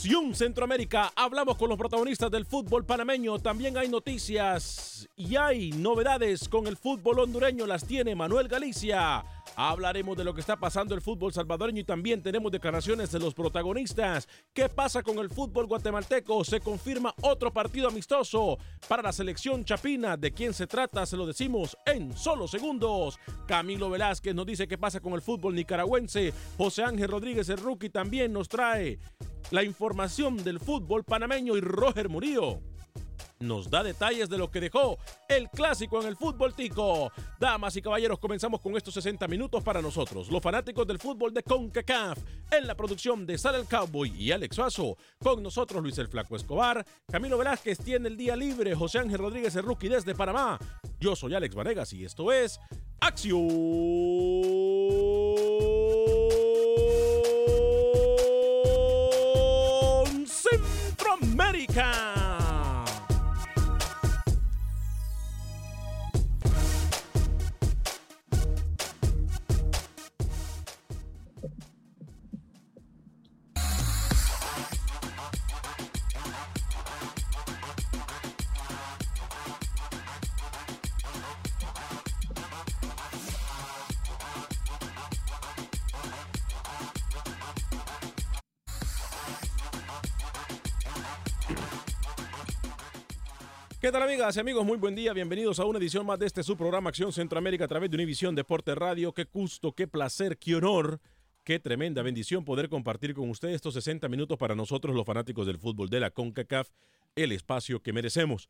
Acción Centroamérica hablamos con los protagonistas del fútbol panameño. También hay noticias y hay novedades con el fútbol hondureño. Las tiene Manuel Galicia. Hablaremos de lo que está pasando el fútbol salvadoreño y también tenemos declaraciones de los protagonistas. ¿Qué pasa con el fútbol guatemalteco? Se confirma otro partido amistoso para la selección chapina. ¿De quién se trata? Se lo decimos en solo segundos. Camilo Velázquez nos dice qué pasa con el fútbol nicaragüense. José Ángel Rodríguez el rookie también nos trae la información del fútbol panameño y Roger Murillo nos da detalles de lo que dejó el clásico en el fútbol tico. Damas y caballeros, comenzamos con estos 60 minutos para nosotros, los fanáticos del fútbol de CONCACAF, en la producción de Sal el Cowboy y Alex Suazo. Con nosotros Luis el Flaco Escobar, Camilo Velázquez tiene el día libre, José Ángel Rodríguez el rookie desde Panamá. Yo soy Alex Vanegas y esto es Acción amigas y amigos? Muy buen día, bienvenidos a una edición más de este su programa Acción Centroamérica a través de Univisión Deporte Radio. Qué gusto, qué placer, qué honor, qué tremenda bendición poder compartir con ustedes estos 60 minutos para nosotros los fanáticos del fútbol de la CONCACAF, el espacio que merecemos.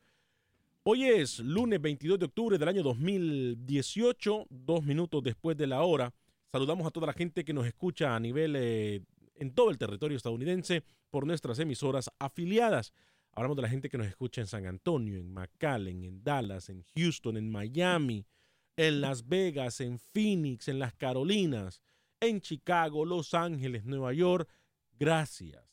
Hoy es lunes 22 de octubre del año 2018, dos minutos después de la hora. Saludamos a toda la gente que nos escucha a nivel eh, en todo el territorio estadounidense por nuestras emisoras afiliadas. Hablamos de la gente que nos escucha en San Antonio, en McAllen, en Dallas, en Houston, en Miami, en Las Vegas, en Phoenix, en las Carolinas, en Chicago, Los Ángeles, Nueva York. Gracias.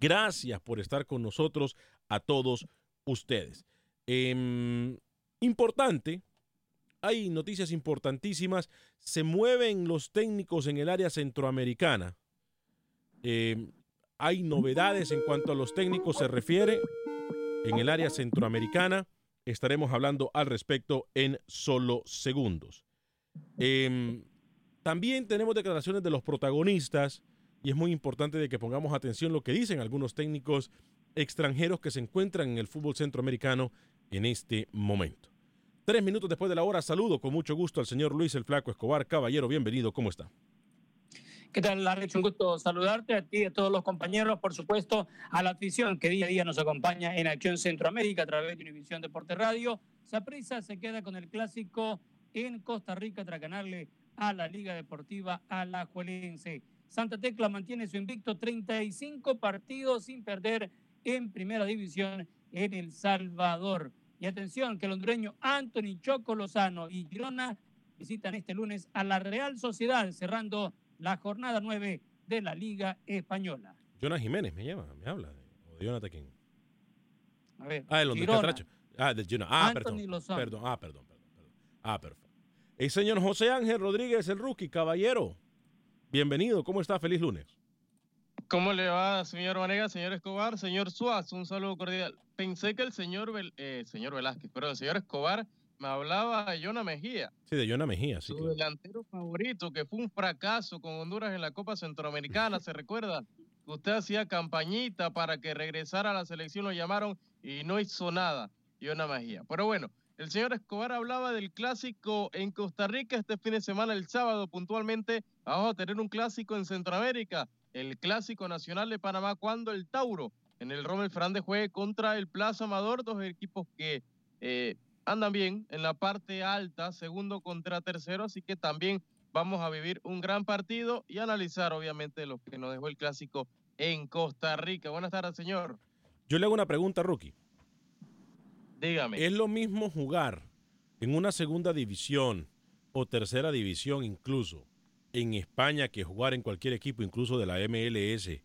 Gracias por estar con nosotros a todos ustedes. Eh, importante, hay noticias importantísimas. Se mueven los técnicos en el área centroamericana. Eh, hay novedades en cuanto a los técnicos se refiere en el área centroamericana. Estaremos hablando al respecto en solo segundos. Em, también tenemos declaraciones de los protagonistas y es muy importante de que pongamos atención lo que dicen algunos técnicos extranjeros que se encuentran en el fútbol centroamericano en este momento. Tres minutos después de la hora, saludo con mucho gusto al señor Luis el Flaco Escobar. Caballero, bienvenido, ¿cómo está? ¿Qué tal, Alex? Un gusto saludarte a ti y a todos los compañeros, por supuesto, a la afición que día a día nos acompaña en Acción Centroamérica a través de Univisión Deporte Radio. Saprisa se queda con el clásico en Costa Rica tras ganarle a la Liga Deportiva Alajuelense. Santa Tecla mantiene su invicto 35 partidos sin perder en Primera División en El Salvador. Y atención, que el hondureño Anthony Choco Lozano y Girona visitan este lunes a la Real Sociedad, cerrando la jornada 9 de la Liga Española. Jonas Jiménez me llama, me habla. ¿O de Jonathan quién? A ver, Ah, el Girona. Catracho. Ah, de Girona. Ah, Anthony perdón. Lozano. Perdón. Ah, perdón, perdón, perdón. Ah, perfecto. El señor José Ángel Rodríguez, el rookie, caballero. Bienvenido, ¿cómo está? Feliz lunes. ¿Cómo le va, señor Vanega, señor Escobar, señor Suaz? Un saludo cordial. Pensé que el señor, Vel- eh, señor Velázquez, perdón, el señor Escobar me hablaba de Jonah Mejía, Sí, de Jonah Mejía, sí. su claro. delantero favorito, que fue un fracaso con Honduras en la Copa Centroamericana, ¿se recuerda? Usted hacía campañita para que regresara a la selección, lo llamaron y no hizo nada, Jonah Mejía. Pero bueno, el señor Escobar hablaba del clásico en Costa Rica este fin de semana, el sábado puntualmente, vamos a tener un clásico en Centroamérica, el clásico nacional de Panamá, cuando el Tauro en el Rommel Fernández juegue contra el Plaza Amador, dos equipos que eh, andan bien en la parte alta, segundo contra tercero, así que también vamos a vivir un gran partido y analizar obviamente lo que nos dejó el clásico en Costa Rica. Buenas tardes, señor. Yo le hago una pregunta, rookie. Dígame. ¿Es lo mismo jugar en una segunda división o tercera división incluso en España que jugar en cualquier equipo, incluso de la MLS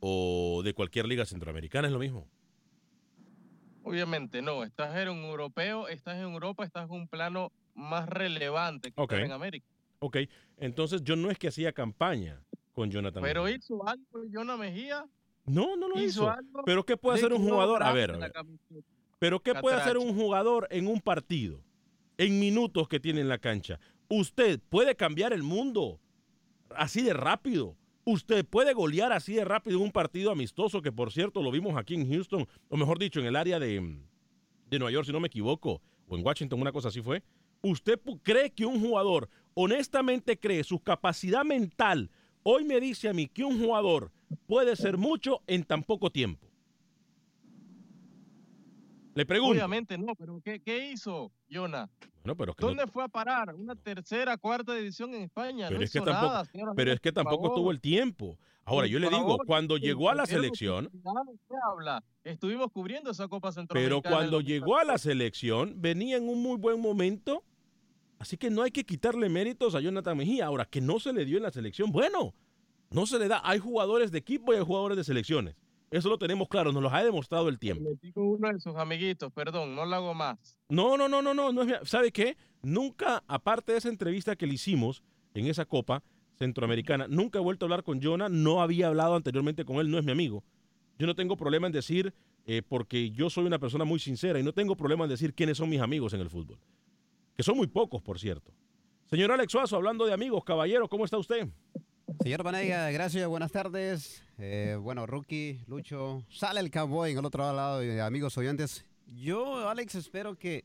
o de cualquier liga centroamericana? ¿Es lo mismo? Obviamente no, estás en un europeo, estás en Europa, estás en un plano más relevante que en América. Ok, entonces yo no es que hacía campaña con Jonathan. Pero Mejía. hizo algo Jonah Mejía. No, no lo hizo. hizo algo. Pero ¿qué puede hacer un jugador? A ver, a. Pero ¿qué puede hacer un jugador en un partido? En minutos que tiene en la cancha. Usted puede cambiar el mundo así de rápido. Usted puede golear así de rápido un partido amistoso que por cierto lo vimos aquí en Houston, o mejor dicho, en el área de, de Nueva York, si no me equivoco, o en Washington, una cosa así fue. ¿Usted cree que un jugador, honestamente cree, su capacidad mental, hoy me dice a mí que un jugador puede ser mucho en tan poco tiempo? Le pregunto. Obviamente no, pero ¿qué, qué hizo Jonah? Bueno, pero es que no- ¿Dónde fue a parar? ¿Una tercera, cuarta división en España? Pero no es que tampoco- pero es que tampoco tuvo el tiempo. Ahora, yo le digo, favor, cuando llegó a la selección, oportunidad, ¿qué habla? Estuvimos cubriendo esa Copa pero Centroamericana. cuando en llegó a la selección, venía en un muy buen momento. Así que no hay que quitarle méritos a Jonathan Mejía. Ahora, que no se le dio en la selección, bueno, no se le da. Hay jugadores de equipo y hay jugadores de selecciones. Eso lo tenemos claro, nos lo ha demostrado el tiempo. Metí con uno de sus amiguitos, perdón, no lo hago más. No, no, no, no, no, no es mi- ¿Sabe qué? Nunca, aparte de esa entrevista que le hicimos en esa Copa Centroamericana, nunca he vuelto a hablar con Jonah, no había hablado anteriormente con él, no es mi amigo. Yo no tengo problema en decir, eh, porque yo soy una persona muy sincera y no tengo problema en decir quiénes son mis amigos en el fútbol. Que son muy pocos, por cierto. Señor Alex Suazo, hablando de amigos, caballero, ¿cómo está usted? Señor Vanega, gracias, buenas tardes. Eh, bueno, Rookie, Lucho, sale el cowboy en el otro lado, y amigos oyentes. Yo, Alex, espero que,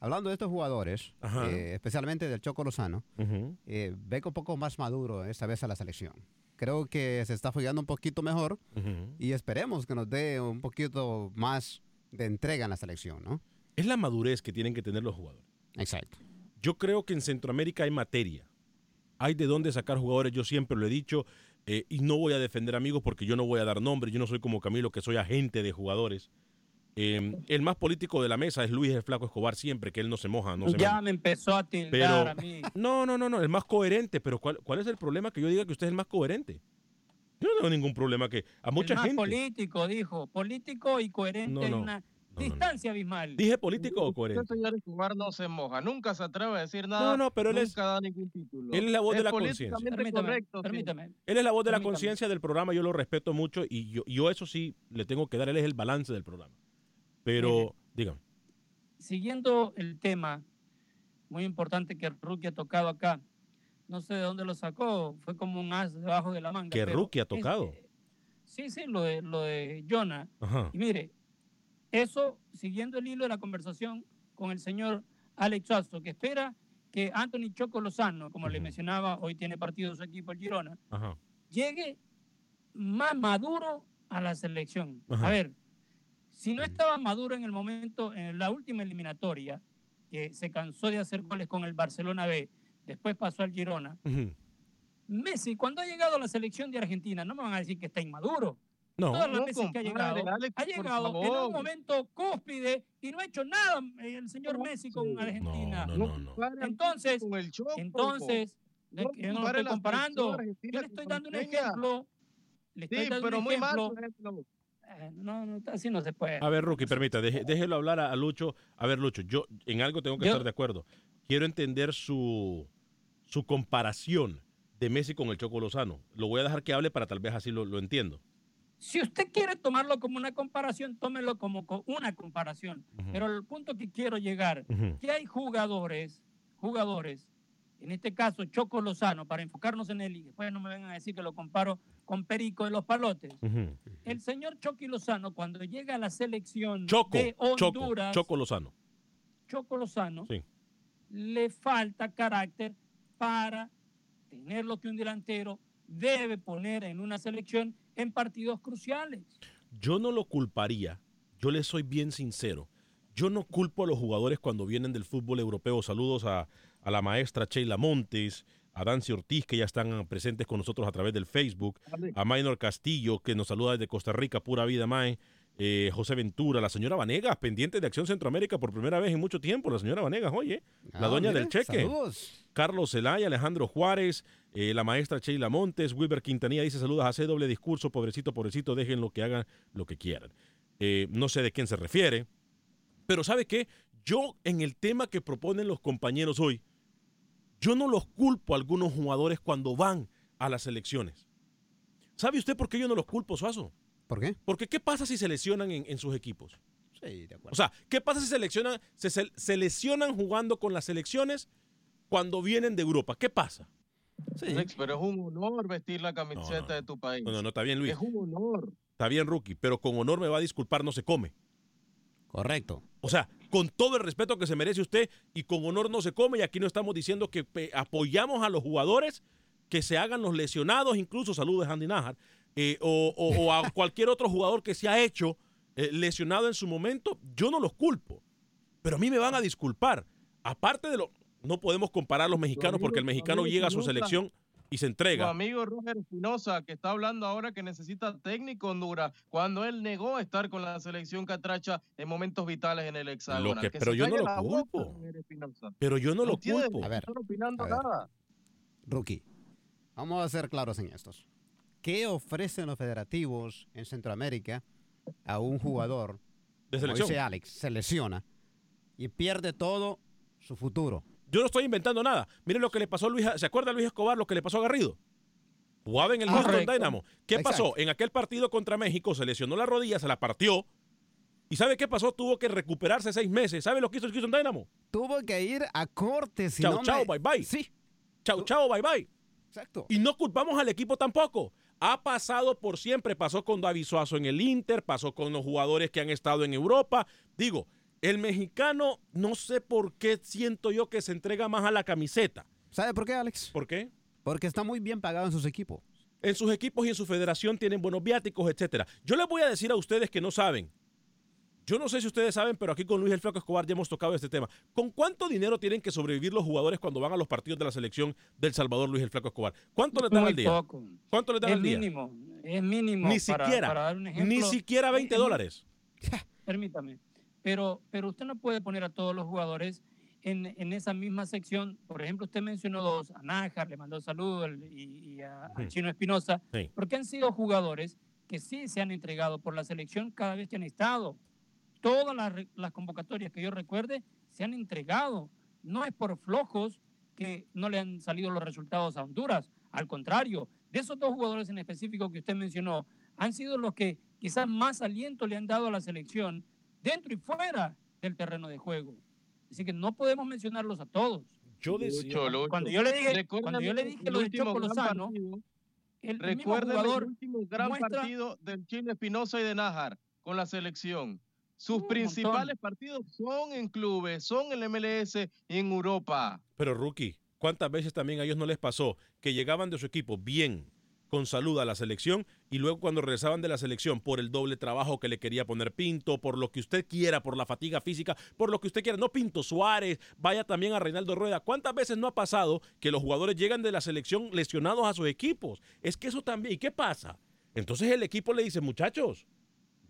hablando de estos jugadores, eh, especialmente del Choco Lozano, Ujú. eh, venga un poco más maduro esta vez a la selección. Creo que se está jugando un poquito mejor Ujú. y esperemos que nos dé un poquito más de entrega en la selección, ¿no? Es la madurez que tienen que tener los jugadores. Exacto. Yo creo que en Centroamérica hay materia. Hay de dónde sacar jugadores, yo siempre lo he dicho, eh, y no voy a defender amigos porque yo no voy a dar nombres, yo no soy como Camilo que soy agente de jugadores. Eh, el más político de la mesa es Luis el Flaco Escobar siempre, que él no se moja, no se ya me empezó a tildar Pero- a mí. No, no, no, no, el más coherente, pero ¿cuál, ¿cuál es el problema que yo diga que usted es el más coherente? Yo no tengo ningún problema que a mucha el más gente... político, dijo. Político y coherente No, no. una Distancia abismal. ¿Dije político o coherente? Usted, señor Escobar, no se moja. Nunca se atreve a decir nada. No, no, pero él es- nunca da ningún título. él es la voz de la conciencia. Permítame, correcto, sí. permítame. Él es la voz de la conciencia del programa, yo lo respeto mucho y yo, yo eso sí le tengo que dar, él es el balance del programa. Pero, dígame. Siguiendo el tema muy importante que Rookie ha tocado acá, no sé de dónde lo sacó, fue como un as debajo de la manga. ¿Que Rookie ha es- tocado? sí, sí, lo de, lo de Jonah. Ajá. Y mire, eso, siguiendo el hilo de la conversación con el señor Alex Suazo, que espera que Anthony Choco Lozano, como le mencionaba, hoy tiene partido su equipo, el Girona, llegue más maduro a la selección. A ver, si no estaba maduro en el momento, en la última eliminatoria, que se cansó de hacer goles con el Barcelona B, después pasó al Girona. Messi, cuando ha llegado a la selección de Argentina, no me van a decir que está inmaduro. No, Todas las no, veces que ha llegado, Alex, ha por llegado en un momento cúspide y no ha hecho nada eh, el señor Messi con. Argentina. no, no, no. Entonces. Entonces, de No que yo no lo estoy comparando. Yo le estoy dando un ejemplo. Le estoy Sí, dando pero un muy mal, ejemplo. ejemplo. Eh, No, no, así no se puede. A ver, Rookie, permita, deje- déjelo hablar a, a Lucho. A ver, Lucho, yo en algo tengo que Yo- estar de acuerdo. Quiero entender su, su comparación de Messi con el Choco Lozano. Lo voy a dejar que hable para tal vez así lo, lo entiendo. Si usted quiere tomarlo como una comparación, tómelo como co- una comparación. Pero el punto que quiero llegar, Ujú. que hay jugadores, jugadores, en este caso Choco Lozano, para enfocarnos en él y después no me vengan a decir que lo comparo con Perico de los Palotes. El señor Choqui Lozano, cuando llega a la selección Choco, de Choco, Honduras, Choco Lozano. Choco Lozano, Sí. le falta carácter para tener lo que un delantero debe poner en una selección en partidos cruciales. Yo no lo culparía, yo le soy bien sincero. Yo no culpo a los jugadores cuando vienen del fútbol europeo. Saludos a, a la maestra Sheila Montes, a Dancy Ortiz, que ya están presentes con nosotros a través del Facebook, a Maynor Castillo, que nos saluda desde Costa Rica, pura vida, Mae. Eh, José Ventura, la señora Vanegas, pendiente de Acción Centroamérica por primera vez en mucho tiempo. La señora Vanegas, oye, la Ah, doña del cheque. Saludos. Carlos Zelaya, Alejandro Juárez, eh, la maestra Sheila Montes, Wilber Quintanilla dice saludos, hace doble discurso, pobrecito, pobrecito, dejen lo que hagan lo que quieran. Eh, no sé de quién se refiere, pero ¿sabe qué? Yo en el tema que proponen los compañeros hoy, yo no los culpo a algunos jugadores cuando van a las elecciones. ¿Sabe usted por qué yo no los culpo, Suazo? ¿Por qué? Porque ¿qué pasa si se lesionan en, en sus equipos? Sí, de acuerdo. O sea, ¿qué pasa si se lesionan, se, se- lesionan jugando con las selecciones cuando vienen de Europa? ¿Qué pasa? Alex, pero es un honor vestir la camiseta No, no. de tu país. No, no, no, está bien, Luis. Es un honor. Está bien, Rookie, pero con honor me va a disculpar, no se come. Correcto. O sea, con todo el respeto que se merece usted y con honor no se come y aquí no estamos diciendo que apoyamos a los jugadores que se hagan los lesionados, incluso saludos de Andy Najar, eh, o, o- o a cualquier otro jugador que se ha hecho eh, lesionado en su momento, yo no los culpo. Pero a mí me van a disculpar. Aparte de lo... No podemos comparar a los mexicanos porque el mexicano llega a su selección y se Tu entrega. amigo Roger Espinosa, que está hablando ahora que necesita técnico Honduras, cuando él negó estar con la selección catracha en momentos vitales en el hexágono. que- pero yo no lo culpo. Pero yo no lo culpo. A ver, estar opinando a ver. nada. Rookie, vamos a ser claros en estos. ¿Qué ofrecen los federativos en Centroamérica a un jugador, De como selección. dice Alex, se lesiona y pierde todo su futuro? Yo no estoy inventando nada. Miren lo que le pasó a Luis. ¿Se acuerda Luis Escobar lo que le pasó a Garrido? Jugaba en el Houston Correcto. Dynamo. ¿Qué Exacto. pasó? En aquel partido contra México se lesionó la rodilla, se la partió. ¿Y sabe qué pasó? Tuvo que recuperarse seis meses. ¿Sabe lo que hizo el Houston Dynamo? Tuvo que ir a corte. Si Chao, no chao, me- bye, bye. Sí, Chao, chao, bye bye. exacto. Y no culpamos al equipo tampoco. Ha pasado por siempre. Pasó con David Suazo en el Inter, pasó con los jugadores que han estado en Europa. Digo, el mexicano, no sé por qué siento yo que se entrega más a la camiseta. ¿Sabe por qué, Alex? ¿Por qué? Porque está muy bien pagado en sus equipos. en sus equipos y en su federación tienen buenos viáticos, etcétera. Yo les voy a decir a ustedes que no saben. Yo no sé si ustedes saben, pero aquí con Luis el Flaco Escobar ya hemos tocado este tema. ¿Con cuánto dinero tienen que sobrevivir los jugadores cuando van a los partidos de la selección del Salvador Luis el Flaco Escobar? ¿Cuánto les dan Muy al día? poco. ¿Cuánto les dan Es al día? mínimo, es mínimo. Ni para- siquiera, para dar un ni ejemplo, siquiera 20 es- es- dólares. Permítame. Pero, pero usted no puede poner a todos los jugadores en, en esa misma sección. Por ejemplo, usted mencionó dos, a Nájar, le mandó saludos y, y a. Chino Espinosa, Sí. porque han sido jugadores que sí se han entregado por la selección cada vez que han estado. Todas las, convocatorias que yo recuerde se han entregado. No es por flojos que no le han salido los resultados a Honduras. Al contrario, de esos dos jugadores en específico que usted mencionó, han sido los que quizás más aliento le han dado a la selección dentro y fuera del terreno de juego. Así que no podemos mencionarlos a todos. Yo decía. Cuando yo le dije, cuando yo le dije lo de Choco Lozano, el, el último gran muestra- partido del Chile Espinosa y de Nájar con la selección. Sus Un principales partidos son en clubes, son en el MLS y en Europa. Pero rookie, ¿cuántas veces también a ellos no les pasó que llegaban de su equipo bien, con salud a la selección y luego cuando regresaban de la selección por el doble trabajo que le quería poner Pinto, por lo que usted quiera, por la fatiga física, por lo que usted quiera, no Pinto Suárez, vaya también a Reinaldo Rueda. ¿Cuántas veces no ha pasado que los jugadores llegan de la selección lesionados a sus equipos? Es que eso también, ¿y qué pasa? Entonces el equipo le dice, muchachos,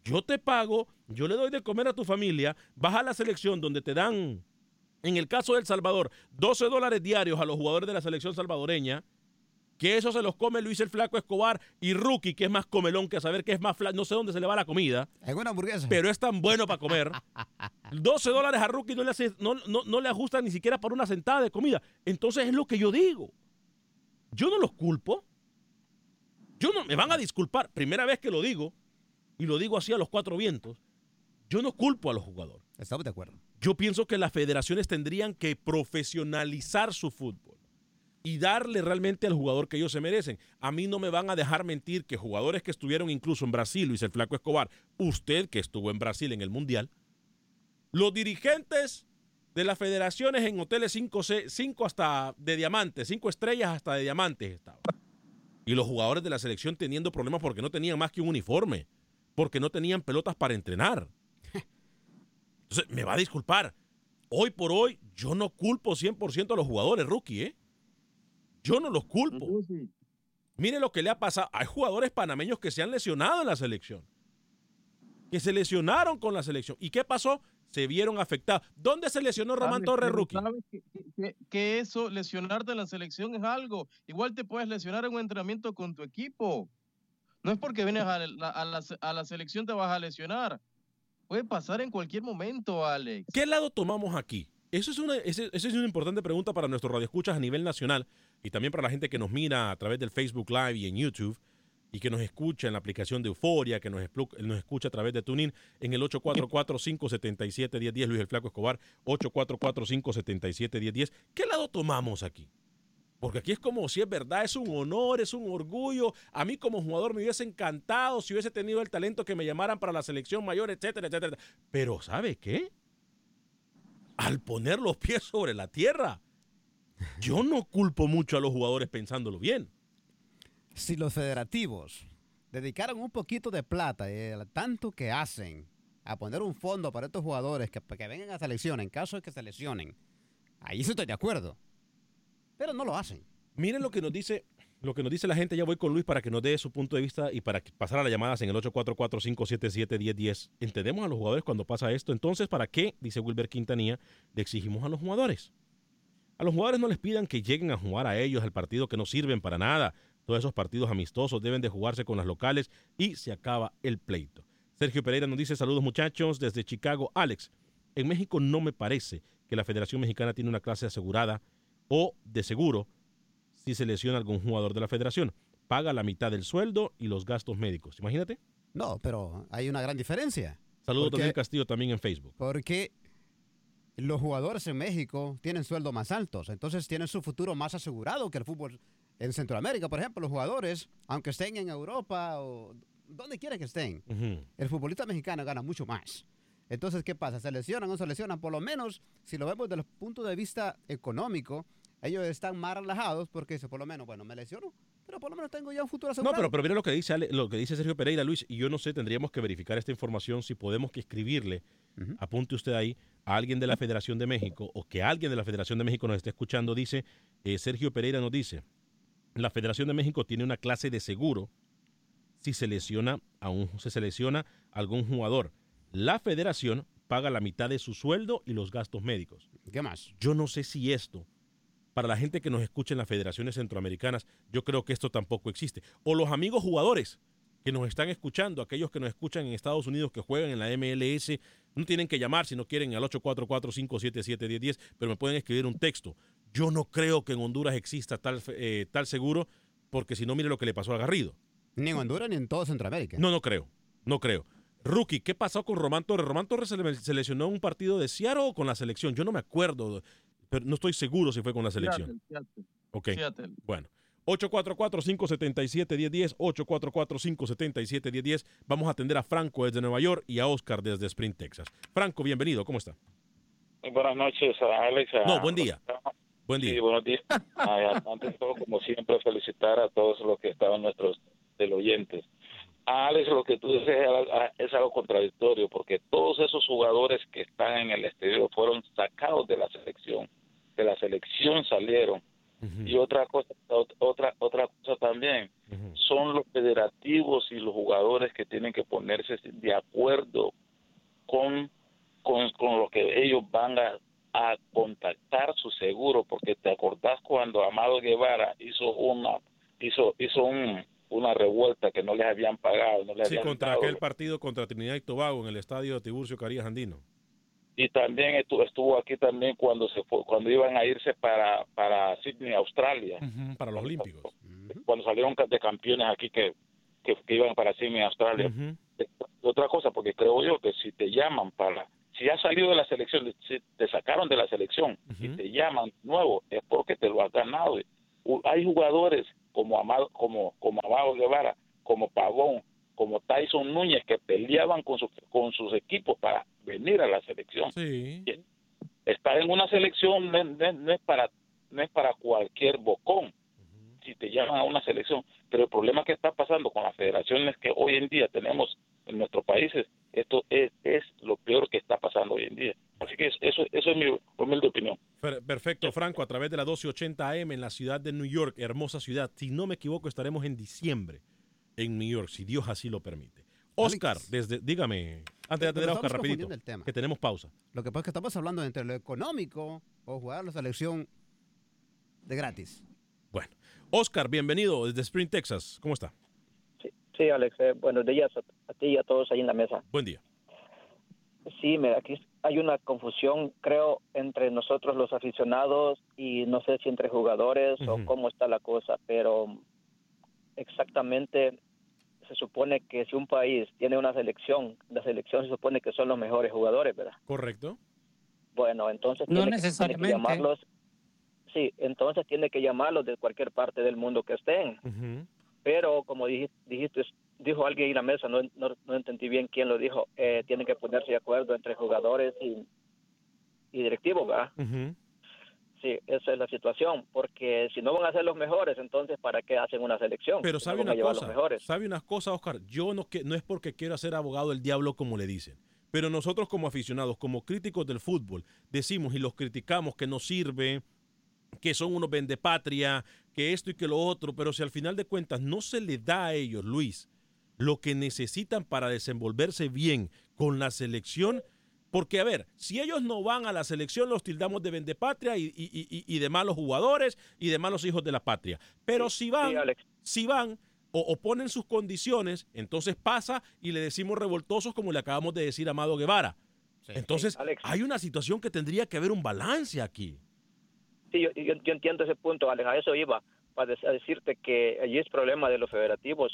yo te pago, yo le doy de comer a tu familia, vas a la selección donde te dan, en el caso del Salvador, 12 dólares diarios a los jugadores de la selección salvadoreña, que eso se los come Luis el Flaco Escobar y Rookie, que es más comelón que a saber que es más flaco, no sé dónde se le va la comida, En una hamburguesa. pero es tan bueno para comer. 12 dólares a Rookie no le, hace- no, no- no le ajustan ni siquiera para una sentada de comida. Entonces es lo que yo digo. Yo no los culpo. Yo no, me van a disculpar, primera vez que lo digo, y lo digo así a los cuatro vientos, yo no culpo a los jugadores. Estamos de acuerdo. Yo pienso que las federaciones tendrían que profesionalizar su fútbol y darle realmente al jugador que ellos se merecen. A mí no me van a dejar mentir que jugadores que estuvieron incluso en Brasil, Luis el Flaco Escobar, usted que estuvo en Brasil en el Mundial, los dirigentes de las federaciones en hoteles 5 hasta de diamantes, 5 estrellas hasta de diamantes estaban. Y los jugadores de la selección teniendo problemas porque no tenían más que un uniforme, porque no tenían pelotas para entrenar. Entonces, me va a disculpar. Hoy por hoy, yo no culpo 100% a los jugadores rookie, ¿eh? Yo no los culpo. Mire lo que le ha pasado. Hay jugadores panameños que se han lesionado en la selección. Que se lesionaron con la selección. ¿Y qué pasó? Se vieron afectados. ¿Dónde se lesionó Román Torres Rookie? sabes que, que- que eso, lesionarte en la selección es algo. Igual te puedes lesionar en un entrenamiento con tu equipo. No es porque vienes a la, a la selección te vas a lesionar. Puede pasar en cualquier momento, Alex. ¿Qué lado tomamos aquí? Eso es una, esa es una importante pregunta para nuestros radioescuchas a nivel nacional y también para la gente que nos mira a través del Facebook Live y en YouTube y que nos escucha en la aplicación de Euforia, que nos, nos escucha a través de TuneIn en el 844-577-1010, Luis el Flaco Escobar, 844-577-1010. ¿Qué lado tomamos aquí? Porque aquí es como si es verdad, es un honor, es un orgullo. A mí como jugador me hubiese encantado si hubiese tenido el talento que me llamaran para la selección mayor, etcétera, etcétera. Pero ¿sabe qué? Al poner los pies sobre la tierra, yo no culpo mucho a los jugadores pensándolo bien. Si los federativos dedicaron un poquito de plata, eh, tanto que hacen, a poner un fondo para estos jugadores que, que vengan a selección en caso de que se lesionen, ahí sí estoy de acuerdo. Pero no lo hacen. Miren lo que nos dice, lo que nos dice la gente. Ya voy con Luis para que nos dé su punto de vista y para pasar a las llamadas en el 844-577-1010. Entendemos a los jugadores cuando pasa esto. Entonces, ¿para qué, dice Wilber Quintanilla, le exigimos a los jugadores? A los jugadores no les pidan que lleguen a jugar a ellos al partido que no sirven para nada. Todos esos partidos amistosos deben de jugarse con las locales y se acaba el pleito. Sergio Pereira nos dice saludos muchachos desde Chicago. Alex, en México no me parece que la Federación Mexicana tiene una clase asegurada o de seguro si se lesiona algún jugador de la federación. Paga la mitad del sueldo y los gastos médicos. Imagínate. No, pero hay una gran diferencia. Saludos Daniel Castillo también en Facebook. Porque los jugadores en México tienen sueldos más altos, entonces tienen su futuro más asegurado que el fútbol en Centroamérica. Por ejemplo, los jugadores, aunque estén en Europa o donde quiera que estén, el futbolista mexicano gana mucho más. Entonces, ¿qué pasa? ¿Se lesionan o no se lesionan? Por lo menos, si lo vemos desde el punto de vista económico, ellos están más relajados porque dicen, por lo menos, bueno, me lesiono, pero por lo menos tengo ya un futuro No, asegurado. pero, pero mira lo que dice Ale- lo que dice Sergio Pereira, Luis, y yo no sé, tendríamos que verificar esta información si podemos que escribirle, apunte usted ahí, a alguien de la Federación de México o que alguien de la Federación de México nos esté escuchando, dice, eh, Sergio Pereira nos dice, la Federación de México tiene una clase de seguro si se lesiona a un, si se lesiona algún jugador. La Federación paga la mitad de su sueldo y los gastos médicos. ¿Qué más? Yo no sé si esto, para la gente que nos escucha en las federaciones centroamericanas, yo creo que esto tampoco existe. O los amigos jugadores que nos están escuchando, aquellos que nos escuchan en Estados Unidos que juegan en la MLS, No tienen que llamar si no quieren al 844-577-1010, pero me pueden escribir un texto. Yo no creo que en Honduras exista tal, eh, tal seguro, porque si no, mire lo que le pasó a Garrido. Ni en Honduras ni en todo Centroamérica. No, no creo. No creo. Rookie, ¿qué pasó con Román Torres? ¿Román Torres se, le- se lesionó un partido de Seattle o con la selección? Yo no me acuerdo, pero no estoy seguro si fue con la selección. Seattle, Seattle. Ok. Seattle. Bueno. 844-577-1010, 844-577-1010. Vamos a atender a Franco desde Nueva York y a Oscar desde Spring, Texas. Franco, bienvenido, ¿cómo está? Muy buenas noches, Alex. No, buen día. Buen día. Sí, buenos días. Ah, Antes de todo, como siempre, felicitar a todos los que estaban nuestros Alex, lo que tú dices es al- es algo contradictorio, porque todos esos jugadores que están en el exterior fueron sacados de la selección. De la selección salieron. Y otra cosa, ot- otra otra cosa también, son los federativos y los jugadores que tienen que ponerse de acuerdo con, con, con lo que ellos van a, a contactar su seguro, porque te acordás cuando Amado Guevara hizo una hizo hizo un, una revuelta que no les habían pagado, no les Sí, habían contra dado aquel partido contra Trinidad y Tobago en el estadio Tiburcio Carías Andino. y también estuvo, estuvo aquí también cuando se fue, cuando iban a irse para para Sydney, Australia, Para los Olímpicos. cuando salieron de campeones aquí que, que, que iban para Sydney, Australia. Eh, Otra cosa, porque creo yo que si te llaman para, si has salido de la selección, si te sacaron de la selección y te llaman nuevo, es porque te lo has ganado. Hay jugadores como Amado, como, como Amado Guevara, como Pavón, como Tyson Núñez que peleaban con, su- con sus equipos para venir a la selección. Sí. Estar en una selección no, es- no es- no es para no es para cualquier bocón si te llaman a una selección. Pero el problema que está pasando con las federaciones que hoy en día tenemos en nuestros países, esto es, es lo peor que está pasando hoy en día. Así que es- eso, eso es mi humilde opinión. Per- Perfecto, Franco, a través de la 1280 AM en la ciudad de New York, hermosa ciudad. Si no me equivoco, estaremos en diciembre en New York, si Dios así lo permite. Oscar, desde, dígame, antes de atender a Oscar, rapidito, confundiendo el tema. que tenemos pausa. Lo que pasa es que estamos hablando entre lo económico o jugar la selección de gratis. Bueno, Oscar, bienvenido desde Spring, Texas. ¿Cómo está? Sí, Alex, eh, buenos días a, a ti y a todos ahí en la mesa. Buen día. Sí, mira, aquí hay una confusión, creo, entre nosotros los aficionados y no sé si entre jugadores o cómo está la cosa, pero exactamente se supone que si un país tiene una selección, la selección se supone que son los mejores jugadores, ¿verdad? Correcto. Bueno, entonces No tiene, que- tiene necesariamente. que llamarlos. Sí, entonces tiene que llamarlos de cualquier parte del mundo que estén. Pero como dij- dijiste, dijo alguien en la mesa, no, no, no entendí bien quién lo dijo, eh, tienen que ponerse de acuerdo entre jugadores y, y directivos, ¿verdad? Sí, esa es la situación, porque si no van a ser los mejores, entonces ¿para qué hacen una selección? Pero sabe no una cosa, sabe una cosa, Oscar, yo no, que, no es porque quiero ser abogado del diablo como le dicen, pero nosotros como aficionados, como críticos del fútbol, decimos y los criticamos que no sirve, que son unos vendepatria, que esto y que lo otro, pero si al final de cuentas no se le da a ellos, Luis, lo que necesitan para desenvolverse bien con la selección, porque a ver, si ellos no van a la selección, los tildamos de vendepatria y, y, y, y de malos jugadores y de malos hijos de la patria. Pero si van, si van o, o ponen sus condiciones, entonces pasa y le decimos revoltosos como le acabamos de decir a Amado Guevara. Entonces, hay una situación que tendría que haber un balance aquí. Sí, yo, yo- yo entiendo ese punto, Alex, a eso iba, para decirte que allí es problema de los federativos,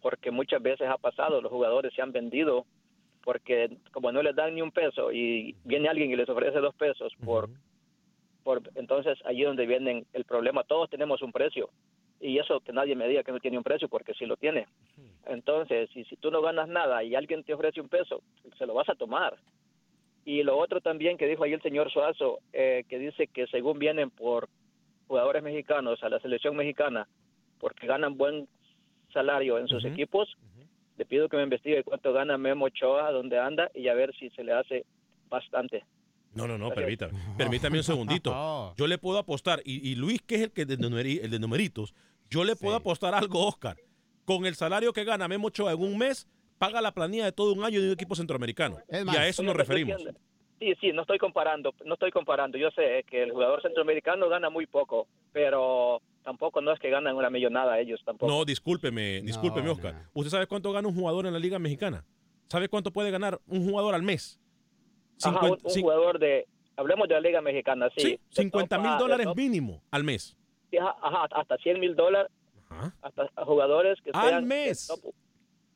porque muchas veces ha pasado, los jugadores se han vendido porque como no les dan ni un peso y viene alguien y les ofrece dos pesos por, por entonces allí es donde viene el problema, todos tenemos un precio y eso que nadie me diga que no tiene un precio porque sí lo tiene. Entonces, si, si tú no ganas nada y alguien te ofrece un peso, se lo vas a tomar. Y lo otro también que dijo ahí el señor Suazo, eh, que dice que según vienen por jugadores mexicanos a la selección mexicana, porque ganan buen salario en sus equipos, le pido que me investigue cuánto gana Memo Ochoa, dónde anda, y a ver si se le hace bastante. No, no, no, permítame. Permítame un segundito. Yo le puedo apostar, y, y Luis, que es el que de numeri- el de numeritos, yo le puedo apostar algo, Oscar. Con el salario que gana Memo Ochoa en un mes, paga la planilla de todo un año de un equipo centroamericano. y a eso nos referimos. Sí, sí, no estoy comparando, no estoy comparando. Yo sé que el jugador centroamericano gana muy poco, pero tampoco no es que ganan una millonada ellos tampoco. No, discúlpeme, discúlpeme, Oscar. ¿Usted sabe cuánto gana un jugador en la Liga Mexicana? ¿Sabe cuánto puede ganar un jugador al mes? Ajá, un, un jugador de, hablemos de la Liga Mexicana, sí. Sí, 50 mil dólares top. mínimo al mes. Sí, ajá, ajá, hasta 100 mil dólares, hasta jugadores que Al sean mes. top.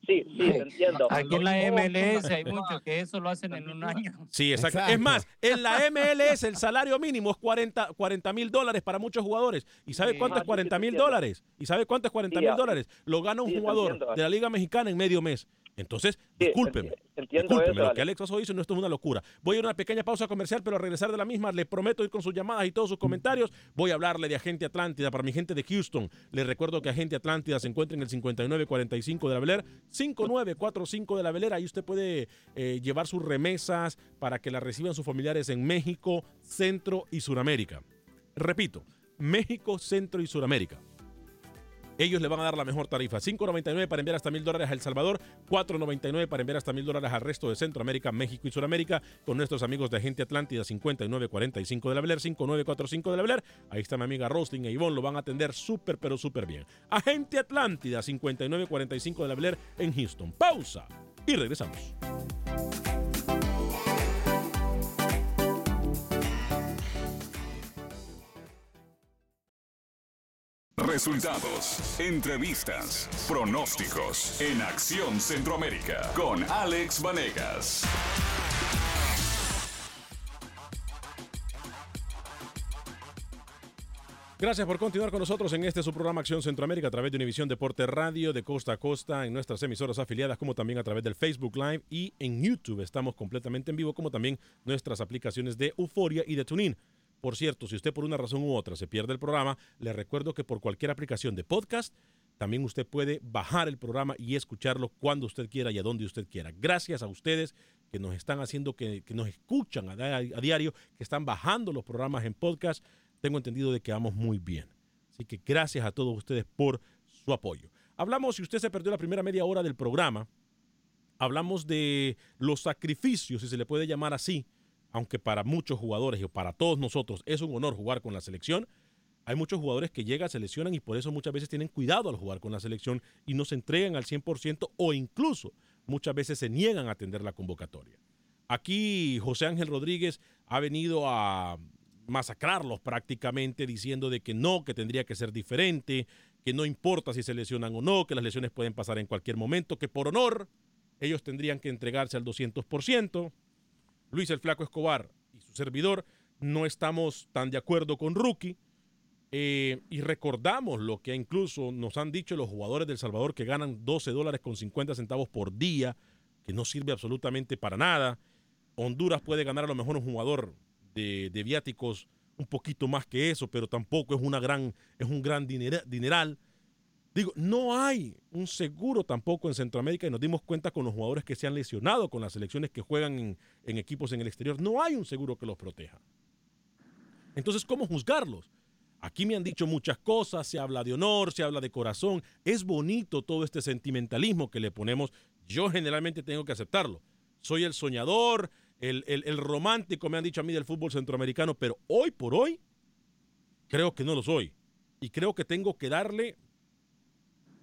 Sí, sí, te entiendo. Aquí en la MLS hay muchos que eso lo hacen en un año. Sí, exacto. Exacto. Es más, en la MLS el salario mínimo es 40 mil dólares para muchos jugadores. ¿Y sabe Sí. cuánto Ah, es sí, 40 sí, mil dólares? ¿Y sabe cuánto es 40 Sí, mil ah. dólares? Lo gana un jugador de la Liga Mexicana en medio mes. Entonces, discúlpeme. enti- entiendo discúlpeme, eso, lo que Alex. Oso hizo no esto es una locura. Voy a ir a una pequeña pausa comercial, pero al regresar de la misma le prometo ir con sus llamadas y todos sus comentarios. Voy a hablarle de Agente Atlántida para mi gente de Houston. Les recuerdo que Agente Atlántida se encuentra en el 5945 de la Beler, 5945 de la Beler. Ahí usted puede eh, llevar sus remesas para que las reciban sus familiares en México, Centro y Suramérica. Repito, México, Centro y Suramérica. Ellos le van a dar la mejor tarifa. 5.99 para enviar hasta mil dólares a El Salvador, 4.99 para enviar hasta mil dólares al resto de Centroamérica, México y Suramérica con nuestros amigos de Agente Atlántida 5945 de la Beler, 5945 de la Beler. Ahí está mi amiga Rosling e Ivonne, lo van a atender súper pero súper bien. Agente Atlántida 5945 de la Beler en Houston. Pausa y regresamos. Resultados, entrevistas, pronósticos en Acción Centroamérica con Alex Vanegas. Gracias por continuar con nosotros en este su programa Acción Centroamérica a través de Univisión Deporte Radio de costa a costa en nuestras emisoras afiliadas como también a través del Facebook Live y en YouTube estamos completamente en vivo como también nuestras aplicaciones de Euforia y de TuneIn. Por cierto, si usted por una razón u otra se pierde el programa, le recuerdo que por cualquier aplicación de podcast también usted puede bajar el programa y escucharlo cuando usted quiera y a donde usted quiera. Gracias a ustedes que nos están haciendo, que, nos escuchan a, a diario, que están bajando los programas en podcast tengo entendido de que vamos muy bien. Así que gracias a todos ustedes por su apoyo. Hablamos, si usted se perdió la primera media hora del programa, hablamos de los sacrificios, si se le puede llamar así, aunque para muchos jugadores y para todos nosotros es un honor jugar con la selección. Hay muchos jugadores que llegan, se lesionan y por eso muchas veces tienen cuidado al jugar con la selección y no se entregan al 100% o incluso muchas veces se niegan a atender la convocatoria. Aquí José Ángel Rodríguez ha venido a masacrarlos prácticamente diciendo de que no, que tendría que ser diferente, que no importa si se lesionan o no, que las lesiones pueden pasar en cualquier momento, que por honor ellos tendrían que entregarse al 200%. Luis el Flaco Escobar y su servidor no estamos tan de acuerdo con Rookie. Eh, y recordamos lo que incluso nos han dicho los jugadores del Salvador que ganan 12 dólares con 50 centavos por día, que no sirve absolutamente para nada. Honduras puede ganar a lo mejor un jugador de, viáticos un poquito más que eso, pero tampoco es, una gran, es un gran dinera, dineral. Digo, no hay un seguro tampoco en Centroamérica y nos dimos cuenta con los jugadores que se han lesionado con las selecciones que juegan en, equipos en el exterior. No hay un seguro que los proteja. Entonces, ¿cómo juzgarlos? Aquí me han dicho muchas cosas, se habla de honor, se habla de corazón. Es bonito todo este sentimentalismo que le ponemos. Yo generalmente tengo que aceptarlo. Soy el soñador, el, el, romántico, me han dicho a mí del fútbol centroamericano, pero hoy por hoy creo que no lo soy. Y creo que tengo que darle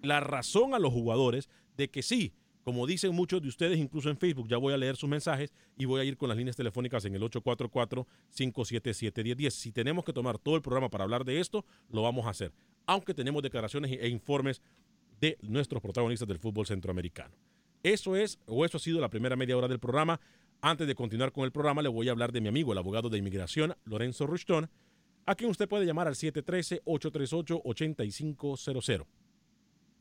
la razón a los jugadores de que sí, como dicen muchos de ustedes, incluso en Facebook, ya voy a leer sus mensajes y voy a ir con las líneas telefónicas en el 844-577-1010. Si tenemos que tomar todo el programa para hablar de esto, lo vamos a hacer, aunque tenemos declaraciones e informes de nuestros protagonistas del fútbol centroamericano. Eso es, o eso ha sido la primera media hora del programa. Antes de continuar con el programa, le voy a hablar de mi amigo, el abogado de inmigración, Lorenzo Rushton, a quien usted puede llamar al 713-838-8500.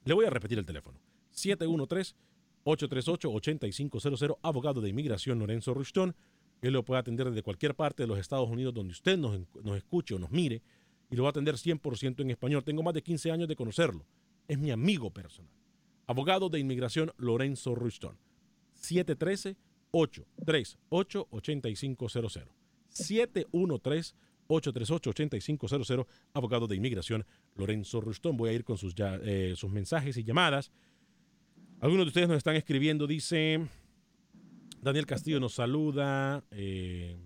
Le voy a repetir el teléfono. 713-838-8500, abogado de inmigración Lorenzo Rushton. Él lo puede atender desde cualquier parte de los Estados Unidos donde usted nos, nos escuche o nos mire y lo va a atender 100% en español. Tengo más de 15 años de conocerlo. Es mi amigo personal. Abogado de inmigración Lorenzo Rushton. 713 838-8500. 713-838-8500, abogado de inmigración Lorenzo Rustón. Voy a ir con sus, eh, sus mensajes y llamadas. Algunos de ustedes nos están escribiendo, dice Daniel Castillo nos saluda. Eh,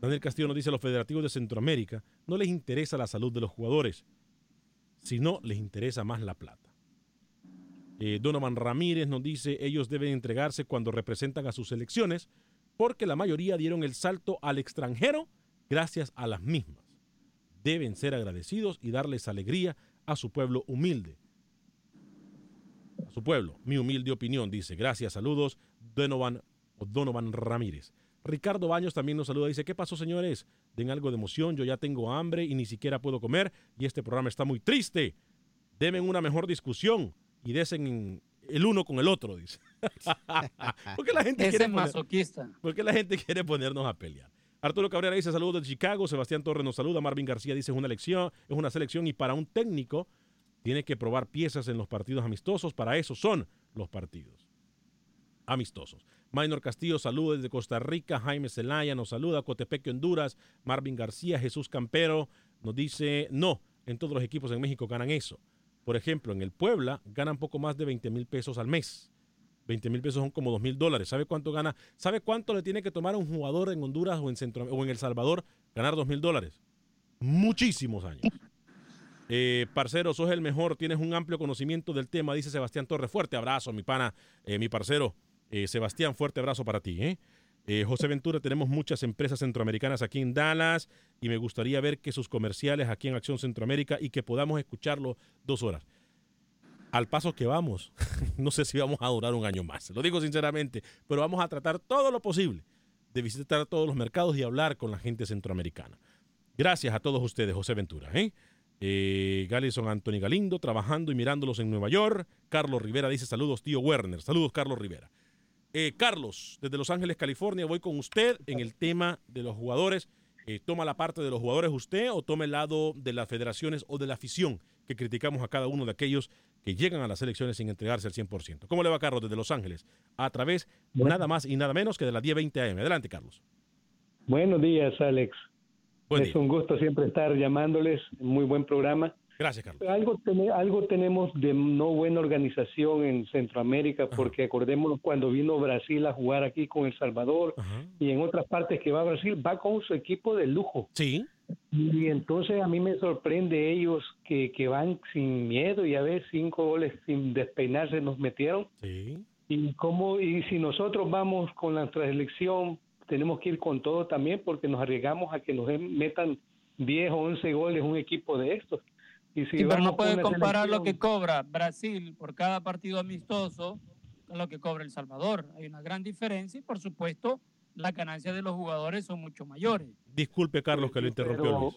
Daniel Castillo nos dice, los federativos de Centroamérica no les interesa la salud de los jugadores, sino les interesa más la plata. Eh, Donovan Ramírez nos dice, ellos deben entregarse cuando representan a sus selecciones porque la mayoría dieron el salto al extranjero gracias a las mismas. Deben ser agradecidos y darles alegría a su pueblo humilde. A su pueblo, mi humilde opinión, dice. Gracias, saludos, Donovan, Donovan Ramírez. Ricardo Baños también nos saluda, dice, ¿qué pasó señores? Den algo de emoción, yo ya tengo hambre y ni siquiera puedo comer y este programa está muy triste. Deben una mejor discusión y desen el uno con el otro, dice. porque la gente Ese quiere es poner- masoquista. porque la gente quiere ponernos a pelear. Arturo Cabrera dice saludos de Chicago, Sebastián Torres nos saluda, Marvin García dice es una lección, es una selección y para un técnico tiene que probar piezas en los partidos amistosos, para eso son los partidos amistosos. Minor Castillo saluda desde Costa Rica, Jaime Zelaya nos saluda, Cotepeque Honduras, Marvin García, Jesús Campero nos dice no, en todos los equipos en México ganan eso. Por ejemplo, en el Puebla ganan poco más de 20 mil pesos al mes. 20 mil pesos son como 2 mil dólares. ¿Sabe cuánto gana? ¿Sabe cuánto le tiene que tomar a un jugador en Honduras o en, Centro, o en El Salvador ganar 2 mil dólares? Muchísimos años. Eh, parcero, sos el mejor, tienes un amplio conocimiento del tema, dice Sebastián Torres. Fuerte abrazo, mi pana, eh, mi parcero. Eh, Sebastián, fuerte abrazo para ti. ¿eh? José Ventura, tenemos muchas empresas centroamericanas aquí en Dallas y me gustaría ver que sus comerciales aquí en Acción Centroamérica y que podamos escucharlo dos horas. Al paso que vamos, no sé si vamos a durar un año más, lo digo sinceramente, pero vamos a tratar todo lo posible de visitar todos los mercados y hablar con la gente centroamericana. Gracias a todos ustedes, José Ventura. ¿eh? Eh, Galison Anthony Galindo, trabajando y mirándolos en Nueva York. Carlos Rivera dice saludos, tío Werner. Saludos, Carlos Rivera. Eh, Carlos, desde Los Ángeles, California, voy con usted en el tema de los jugadores. Eh, ¿Toma la parte de los jugadores usted o toma el lado de las federaciones o de la afición que criticamos a cada uno de aquellos que llegan a las elecciones sin entregarse al 100%? ¿Cómo le va, Carlos, desde Los Ángeles? A través nada más y nada menos que de las 10.20 AM. Adelante, Carlos. Buenos días, Alex. Buen es un gusto siempre estar llamándoles. Muy buen programa. Gracias, Carlos. Algo, tene- algo tenemos de no buena organización en Centroamérica, porque acordémonos cuando vino Brasil a jugar aquí con El Salvador y en otras partes que va a Brasil, va con su equipo de lujo. Sí. Y entonces a mí me sorprende ellos que, que van sin miedo y a ver cinco goles sin despeinarse nos metieron. Sí. Y cómo y si nosotros vamos con nuestra selección tenemos que ir con todo también porque nos arriesgamos a que nos metan 10 o 11 goles un equipo de estos. Y si Sí, pero vamos no puede comparar lo que cobra Brasil por cada partido amistoso con lo que cobra El Salvador. Hay una gran diferencia y, por supuesto, las ganancias de los jugadores son mucho mayores. Disculpe, Carlos, que lo interrumpió.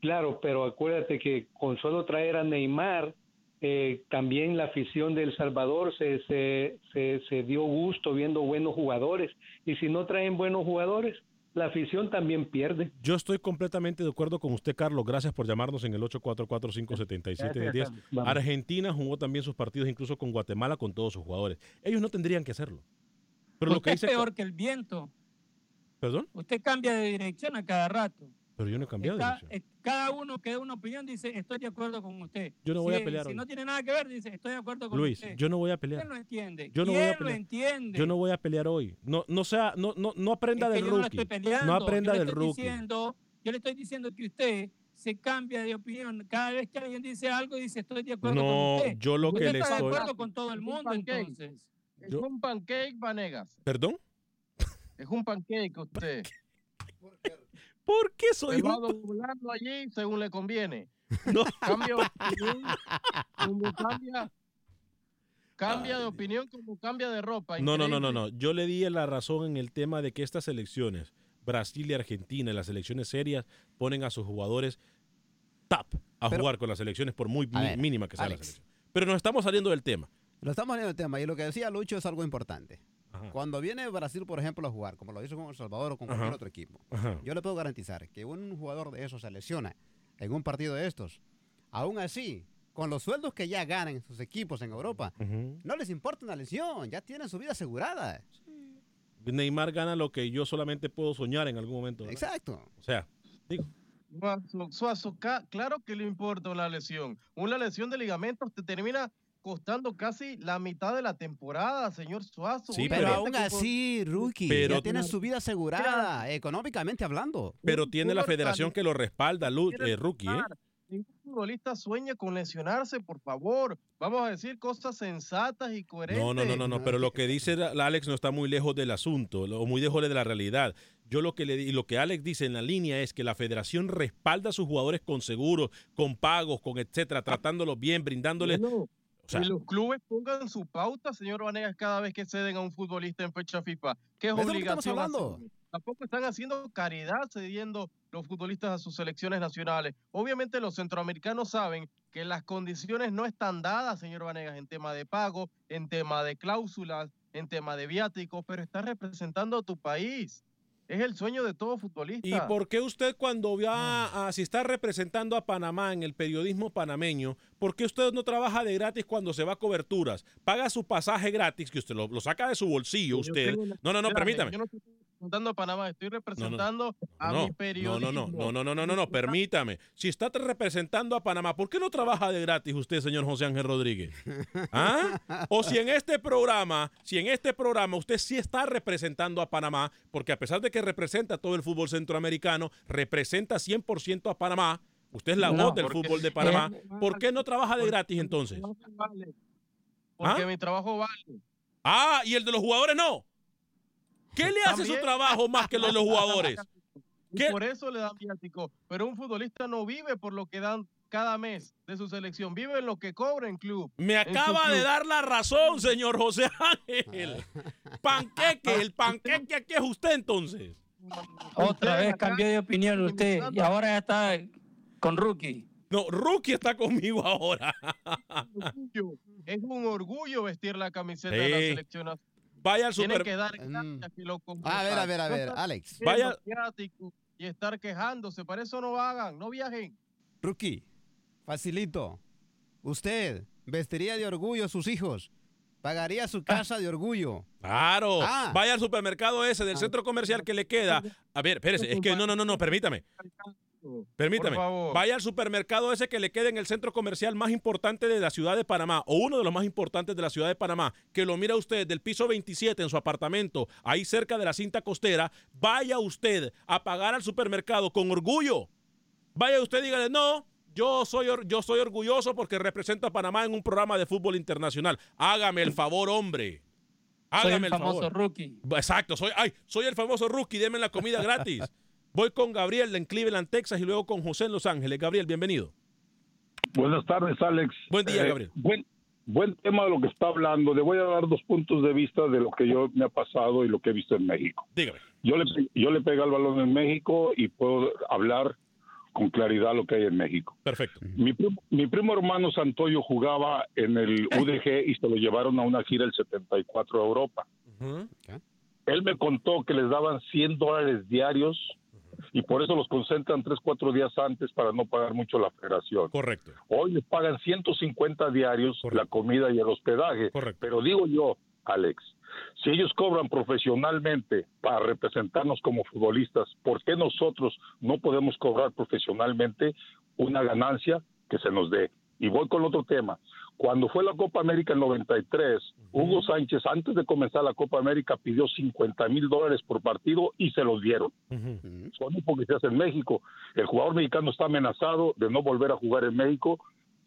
Claro, pero acuérdate que con solo traer a Neymar, eh, también la afición de El Salvador se, se, se, se dio gusto viendo buenos jugadores. Y si no traen buenos jugadores, la afición también pierde. Yo estoy completamente de acuerdo con usted, Carlos. Gracias por llamarnos en el 844-577-10. Gracias, vamos. Argentina jugó también sus partidos, incluso con Guatemala, con todos sus jugadores. Ellos no tendrían que hacerlo. Pero lo Usted que es dice. peor que el viento. ¿Perdón? Usted cambia de dirección a cada rato. Pero yo no he cambiado de Está- dirección. eh, cada uno que da una opinión dice, estoy de acuerdo con usted. Yo no Si- voy a pelear Si hoy. no tiene nada que ver, dice, estoy de acuerdo con Luis, usted. yo no voy a pelear. ¿Quién lo entiende? Yo no ¿Quién voy a lo pelear. entiende? Yo no voy a pelear hoy. No, no sea, no, no, no aprenda Es que del yo no rookie. estoy peleando. No aprenda yo le del estoy rookie. Diciendo, yo le estoy diciendo que usted se cambia de opinión cada vez que alguien dice algo dice estoy de acuerdo No, con usted. yo lo Usted que le está estoy- de acuerdo con todo el mundo entonces. Es un pancake, Vanegas. ¿Perdón? Es un pancake usted. ¿Por qué soy Se va un doblando allí según le conviene. No. Cambia de opinión como cambia, cambia de opinión como cambia de ropa. No, no, no, no, no. Yo le di la razón en el tema de que estas elecciones, Brasil y Argentina, las elecciones serias, ponen a sus jugadores top a Pero- jugar con las elecciones por muy ver, mínima que sea la selección. Pero nos estamos saliendo del tema. Lo estamos viendo el tema y lo que decía Lucho es algo importante. Cuando viene Brasil, por ejemplo, a jugar, como lo hizo con El Salvador o con cualquier Ajá. otro equipo, Ajá. yo le puedo garantizar que un jugador de esos se lesiona en un partido de estos. Aún así, con los sueldos que ya ganan en sus equipos en Europa, no les importa una lesión, ya tienen su vida asegurada. Neymar gana lo que yo solamente puedo soñar en algún momento. ¿verdad? Exacto. O sea, digo, Suazo, Suazo, claro que le importa una lesión. Una lesión de ligamentos te termina costando casi la mitad de la temporada, señor Suazo. Sí, pero aún así, Rookie, Pero- ya tienen su vida asegurada, económicamente hablando. pero tiene la federación que lo respalda, Lu- eh, rookie, ¿eh? Ningún futbolista sueña con lesionarse, por favor. Vamos a decir cosas sensatas y coherentes. No, no, no, no, no, pero lo que dice la- Alex no está muy lejos del asunto, o muy lejos de la realidad. Yo lo que le y lo que Alex dice en la línea es que la federación respalda a sus jugadores con seguros, con pagos, con etcétera, tratándolos bien, brindándoles o sea, y los clubes pongan su pauta, señor Vanegas, cada vez que ceden a un futbolista en fecha FIFA. ¿Qué es ¿De eso es lo que estamos obligación hablando? Tampoco están haciendo caridad cediendo los futbolistas a sus selecciones nacionales. Obviamente los centroamericanos saben que las condiciones no están dadas, señor Vanegas, en tema de pago, en tema de cláusulas, en tema de viáticos, pero está representando a tu país. Es el sueño de todo futbolista. ¿Y por qué usted cuando va a, si está representando a Panamá en el periodismo panameño, por qué usted no trabaja de gratis cuando se va a coberturas? Paga su pasaje gratis, que usted lo, lo saca de su bolsillo, usted. No, no, no, permítame representando a Panamá, estoy representando no, no, a no, mi. No, no, no, no, no, no, no, permítame. Si está representando a Panamá, ¿por qué no trabaja de gratis usted, señor José Ángel Rodríguez? ¿Ah? O si en este programa, si en este programa usted sí está representando a Panamá, porque a pesar de que representa todo el fútbol centroamericano, representa 100% a Panamá, usted es la voz del fútbol de Panamá, ¿Eh? ¿por qué no trabaja de gratis entonces? ¿Ah? Porque ¿Ah? mi trabajo vale. Ah, y el de los jugadores no. ¿Qué le hace su trabajo más que lo de los jugadores? Y por eso le dan viático. Pero un futbolista no vive por lo que dan cada mes de su selección. Vive en lo que cobra en club. Me acaba de club. dar la razón, señor José Ángel. Panqueque, el panqueque aquí es usted entonces. Otra vez cambió de opinión usted y ahora ya está con Rookie. No, Rookie está conmigo ahora. Es un orgullo vestir la camiseta de la selección. Vaya al super- que dar gracias que lo compren. A ver, a ver, a ver, Alex. Vaya- Y estar quejándose. Para eso no hagan, no viajen. Rookie, facilito. Usted vestiría de orgullo a sus hijos. Pagaría su casa de orgullo. Claro. Ah. Vaya al supermercado ese del centro comercial que le queda. A ver, espérese, es que no, no, no, no, permítame. Permítame. Por favor. Vaya al supermercado ese que le queda en el centro comercial más importante de la ciudad de Panamá, o uno de los más importantes de la ciudad de Panamá, que lo mira usted del piso 27 en su apartamento, ahí cerca de la cinta costera. Vaya usted a pagar al supermercado con orgullo. Vaya usted y dígale, no, yo soy, yo soy orgulloso porque represento a Panamá en un programa de fútbol internacional. Hágame el favor, hombre. Soy Hágame el famoso favor. Rookie. Exacto, soy, ay, soy el famoso rookie, denme la comida gratis. Voy con Gabriel en Cleveland, Texas y luego con José en Los Ángeles. Gabriel, bienvenido. Buenas tardes, Alex. Buen día, Eh, Gabriel. Buen, buen tema de lo que está hablando. Le voy a dar dos puntos de vista de lo que yo me ha pasado y lo que he visto en México. Dígame. Yo le, yo le pegué al balón en México y puedo hablar con claridad lo que hay en México. Perfecto. Mi primo, mi primo hermano Santoyo jugaba en el UDG y se lo llevaron a una gira el 74 a Europa. Él me contó que les daban 100 dólares diarios y por eso los concentran 3, 4 días antes para no pagar mucho la federación. Correcto. Hoy les pagan 150 diarios la comida y el hospedaje. Pero digo yo, Alex, si ellos cobran profesionalmente para representarnos como futbolistas, ¿por qué nosotros no podemos cobrar profesionalmente una ganancia que se nos dé? Y voy con otro tema. Cuando fue la Copa América en 93, Hugo Sánchez, antes de comenzar la Copa América, pidió 50 mil dólares por partido y se los dieron. Son hipocresías en México. El jugador mexicano está amenazado de no volver a jugar en México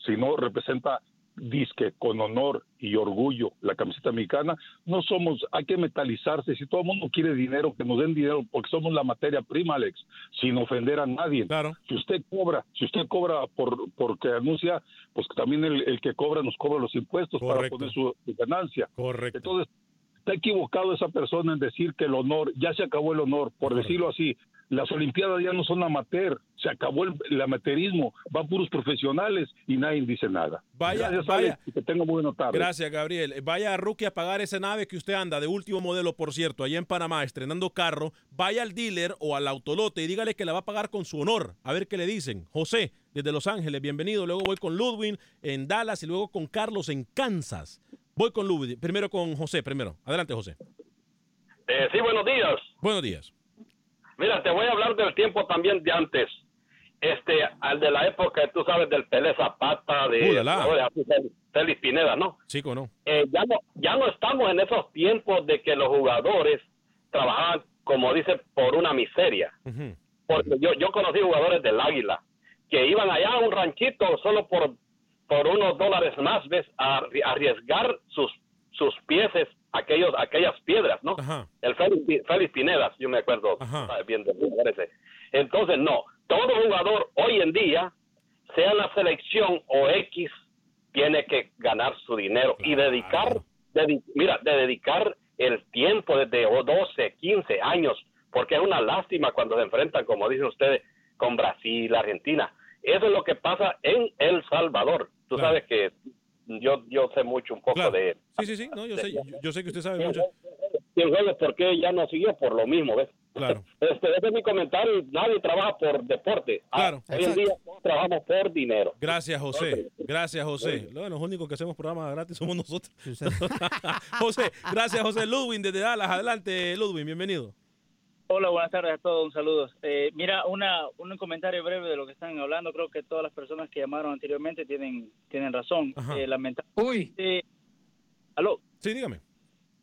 si no representa disque con honor y orgullo la camiseta mexicana. No somos, hay que metalizarse. Si todo el mundo quiere dinero, que nos den dinero porque somos la materia prima, Alex, sin ofender a nadie. Claro. Si usted cobra, si usted cobra por porque anuncia, pues también el, el que cobra nos cobra los impuestos para poner su, su ganancia. Correcto. Entonces, está equivocado esa persona en decir que el honor, ya se acabó el honor, por decirlo así. Las Olimpiadas ya no son amateur, se acabó el, el amateurismo, van puros profesionales y nadie dice nada. Vaya, Gracias, vaya. Alex, que tenga muy buena tarde. Gracias, Gabriel. Vaya a Rookie a pagar esa nave que usted anda, de último modelo, por cierto, allá en Panamá, estrenando carro. Vaya al dealer o al autolote y dígale que la va a pagar con su honor. A ver qué le dicen. José, desde Los Ángeles, bienvenido. Luego voy con Ludwig en Dallas y luego con Carlos en Kansas. Voy con Ludwig. Primero con José, primero. Adelante, José. Eh, sí, buenos días. Buenos días. Mira, te voy a hablar del tiempo también de antes. Este, al de la época, tú sabes, del Pelé Zapata, de, Uh, ahora, Félix Pineda, ¿no? Sí, no. Eh, ya no ya no estamos en esos tiempos de que los jugadores trabajaban, como dice, por una miseria. Porque yo, yo conocí jugadores del Águila que iban allá a un ranchito solo por, por unos dólares más, ¿ves? A arri- arriesgar sus, sus pieses, aquellos, aquellas piedras, ¿no? El Félix, Félix Pinedas, yo me acuerdo ah, bien ese. Entonces, no, todo jugador hoy en día, sea la selección o X, tiene que ganar su dinero y dedicar, dedi- mira, de dedicar el tiempo desde 12, 15 años, porque es una lástima cuando se enfrentan, como dicen ustedes, con Brasil, Argentina. Eso es lo que pasa en El Salvador. Tú Claro. sabes que yo yo sé mucho un poco de Sí, sí, sí, no, yo sé, yo, yo sé que usted sabe mucho. y el jueves por qué ya no siguió por lo mismo, ¿ves? Claro. Este, ese es mi comentario. Nadie trabaja por deporte. Ah, Claro. Hoy en día todos trabajamos por dinero. Gracias, José. Gracias, José. Bueno, los únicos que hacemos programas gratis somos nosotros. José, gracias, José. Ludwin desde Dallas. Adelante, Ludwin, bienvenido. Hola, buenas tardes a todos, un saludo. Eh, mira, una, un comentario breve de lo que están hablando. Creo que todas las personas que llamaron anteriormente tienen, tienen razón. Eh, Uy. ¿Aló? Sí, dígame.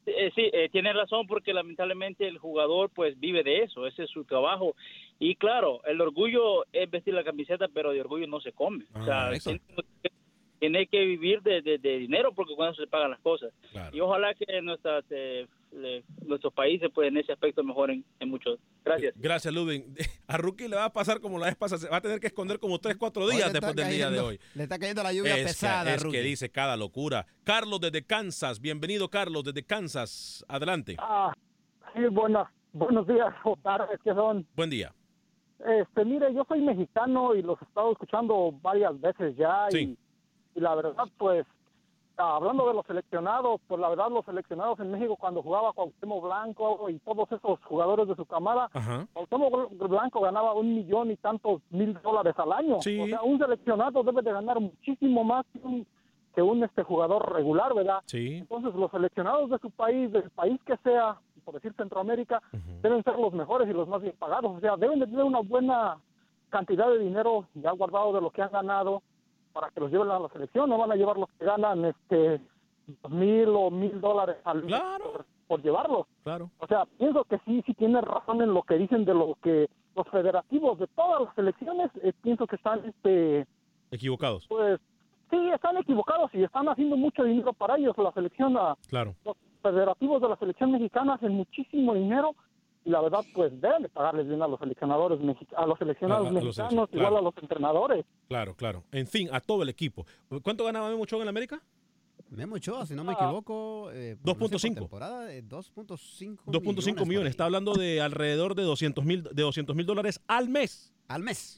Eh, sí, eh, tiene razón porque lamentablemente el jugador pues vive de eso, ese es su trabajo. Y claro, el orgullo es vestir la camiseta, pero de orgullo no se come. o sea, Ah. Tiene, que vivir de, de- de dinero porque cuando se pagan las cosas. Y ojalá que nuestras, eh, le- nuestros países pues en ese aspecto mejoren en muchos. Gracias. Gracias, Ludwin. A Rookie le va a pasar como la vez pasada. Se va a tener que esconder como 3, 4 Hoy días después del día de hoy. Le está cayendo la lluvia es pesada, que, es Rookie. que dice cada locura. Carlos desde Kansas. Bienvenido, Carlos, desde Kansas. Adelante. Ah, sí, buenas, buenos días o tardes que son. Buen día. Este, mire, yo soy mexicano y los he estado escuchando varias veces ya Sí. y, y la verdad, pues, hablando de los seleccionados, pues la verdad los seleccionados en México cuando jugaba Cuauhtémoc Blanco y todos esos jugadores de su camada, Ajá. Cuauhtémoc Blanco ganaba un millón y tantos mil dólares al año. O sea, un seleccionado debe de ganar muchísimo más que un, que un este jugador regular, ¿verdad? Sí. Entonces los seleccionados de su país, del país que sea, por decir Centroamérica, deben ser los mejores y los más bien pagados. O sea, deben de tener una buena cantidad de dinero ya guardado de lo que han ganado para que los lleven a la selección. No van a llevar los que ganan este dos mil o mil dólares al mes por, por llevarlos. Claro. O sea, pienso que sí, sí tiene razón en lo que dicen de lo que los federativos de todas las selecciones, eh, pienso que están este Equivocados. pues sí, están equivocados y están haciendo mucho dinero para ellos. La selección, ah, Claro. los federativos de la selección mexicana hacen muchísimo dinero y la verdad, pues deben de pagarles bien a los seleccionadores, a los seleccionados A- a los mexicanos, igual claro. a los entrenadores. Claro, claro. En fin, a todo el equipo. ¿Cuánto ganaba Memo Ochoa en América? Memo Ochoa, si no me Ah. equivoco, eh, por- no sé, por 2.5. temporada, eh, 2.5 2.5 por millones. ahí. Está hablando de alrededor de 200 mil de 200 mil dólares al mes. Al mes.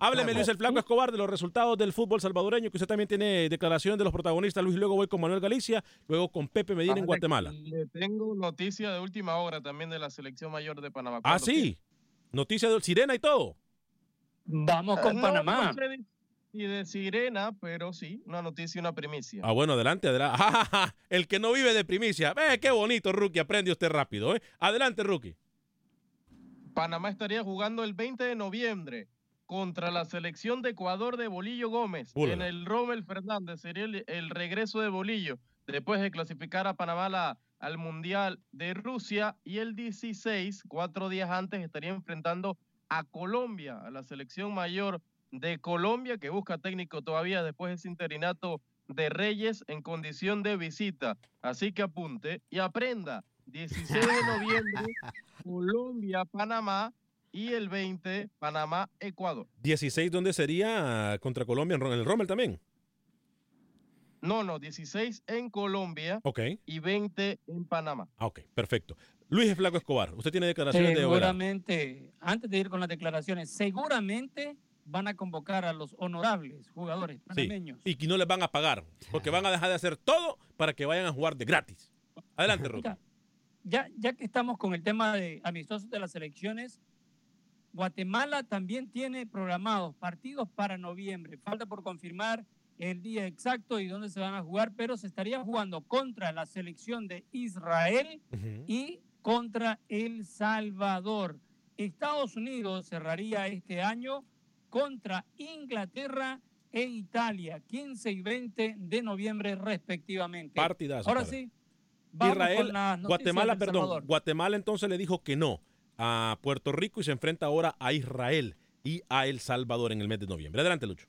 Hábleme, Ah, Luis el Flaco Escobar, de los resultados del fútbol salvadoreño, que usted también tiene declaraciones de los protagonistas. Luis, luego voy con Manuel Galicia, luego con Pepe Medina en Alex, Guatemala. Le tengo noticia de última hora también de la selección mayor de Panamá. Ah, sí. Noticia de Sirena y todo. Vamos con No, Panamá. no sé de- Sirena, pero sí, una noticia y una primicia. Ah, bueno, adelante, adelante. Ja, ja, ja. El que no vive de primicia. Ve, qué bonito, Rookie. Aprende usted rápido, ¿eh? Adelante, Rookie. Panamá estaría jugando el 20 de noviembre contra la selección de Ecuador de Bolillo Gómez en el Rommel Fernández. Sería el, el regreso de Bolillo después de clasificar a Panamá la- al Mundial de Rusia y el 16, cuatro días antes, estaría enfrentando a Colombia, a la selección mayor de Colombia que busca técnico todavía después de ese interinato de Reyes en condición de visita. Así que apunte y aprenda. 16 de noviembre, Colombia, Panamá y el 20, Panamá, Ecuador. 16, ¿dónde sería contra Colombia? En el Rommel también. No, no, 16 en Colombia Ok. y 20 en Panamá. Ah, ok, perfecto. Luis Flaco Escobar, usted tiene declaraciones de Oberá. Seguramente, antes de ir con las declaraciones, seguramente van a convocar a los honorables jugadores Sí, panameños. y que no les van a pagar, porque van a dejar de hacer todo para que vayan a jugar de gratis. Adelante. Mira, ya, ya que estamos con el tema de amistosos de las elecciones, Guatemala también tiene programados partidos para noviembre. Falta por confirmar el día exacto y dónde se van a jugar, pero se estaría jugando contra la selección de Israel y contra El Salvador. Estados Unidos cerraría este año contra Inglaterra e Italia, 15 y 20 de noviembre respectivamente. Partidazo, Ahora sí, vamos Israel, con Guatemala, perdón. Guatemala entonces le dijo que no a Puerto Rico y se enfrenta ahora a Israel. y a El Salvador en el mes de noviembre. Adelante, Lucho.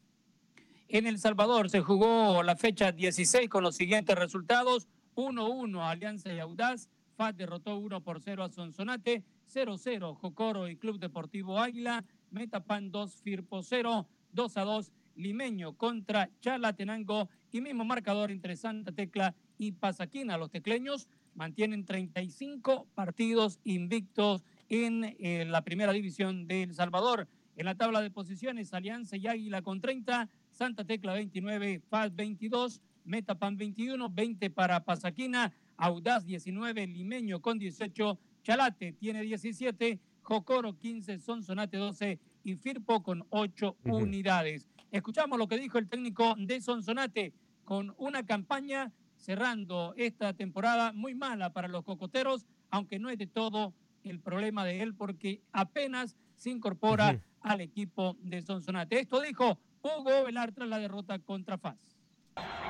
En El Salvador se jugó la fecha 16 con los siguientes resultados. 1-1 Alianza y Audaz. FAT derrotó 1 por 0 a Sonsonate. 0-0 Jocoro y Club Deportivo Águila. Metapan 2 Firpo 0. 2 a 2 Limeño contra Chalatenango. Y mismo marcador entre Santa Tecla y Pasaquina. Los tecleños mantienen 35 partidos invictos en eh, la primera división de El Salvador. En la tabla de posiciones, Alianza y Águila con 30, Santa Tecla 29, FAS 22, Metapan 21, 20 para Pasaquina, Audaz 19, Limeño con 18, Chalate tiene 17, Jocoro 15, Sonsonate 12 y Firpo con 8 unidades. Escuchamos lo que dijo el técnico de Sonsonate con una campaña cerrando esta temporada muy mala para los cocoteros, aunque no es de todo el problema de él porque apenas se incorpora al equipo de Sonsonate. Esto dijo Hugo Velar tras la derrota contra FAS.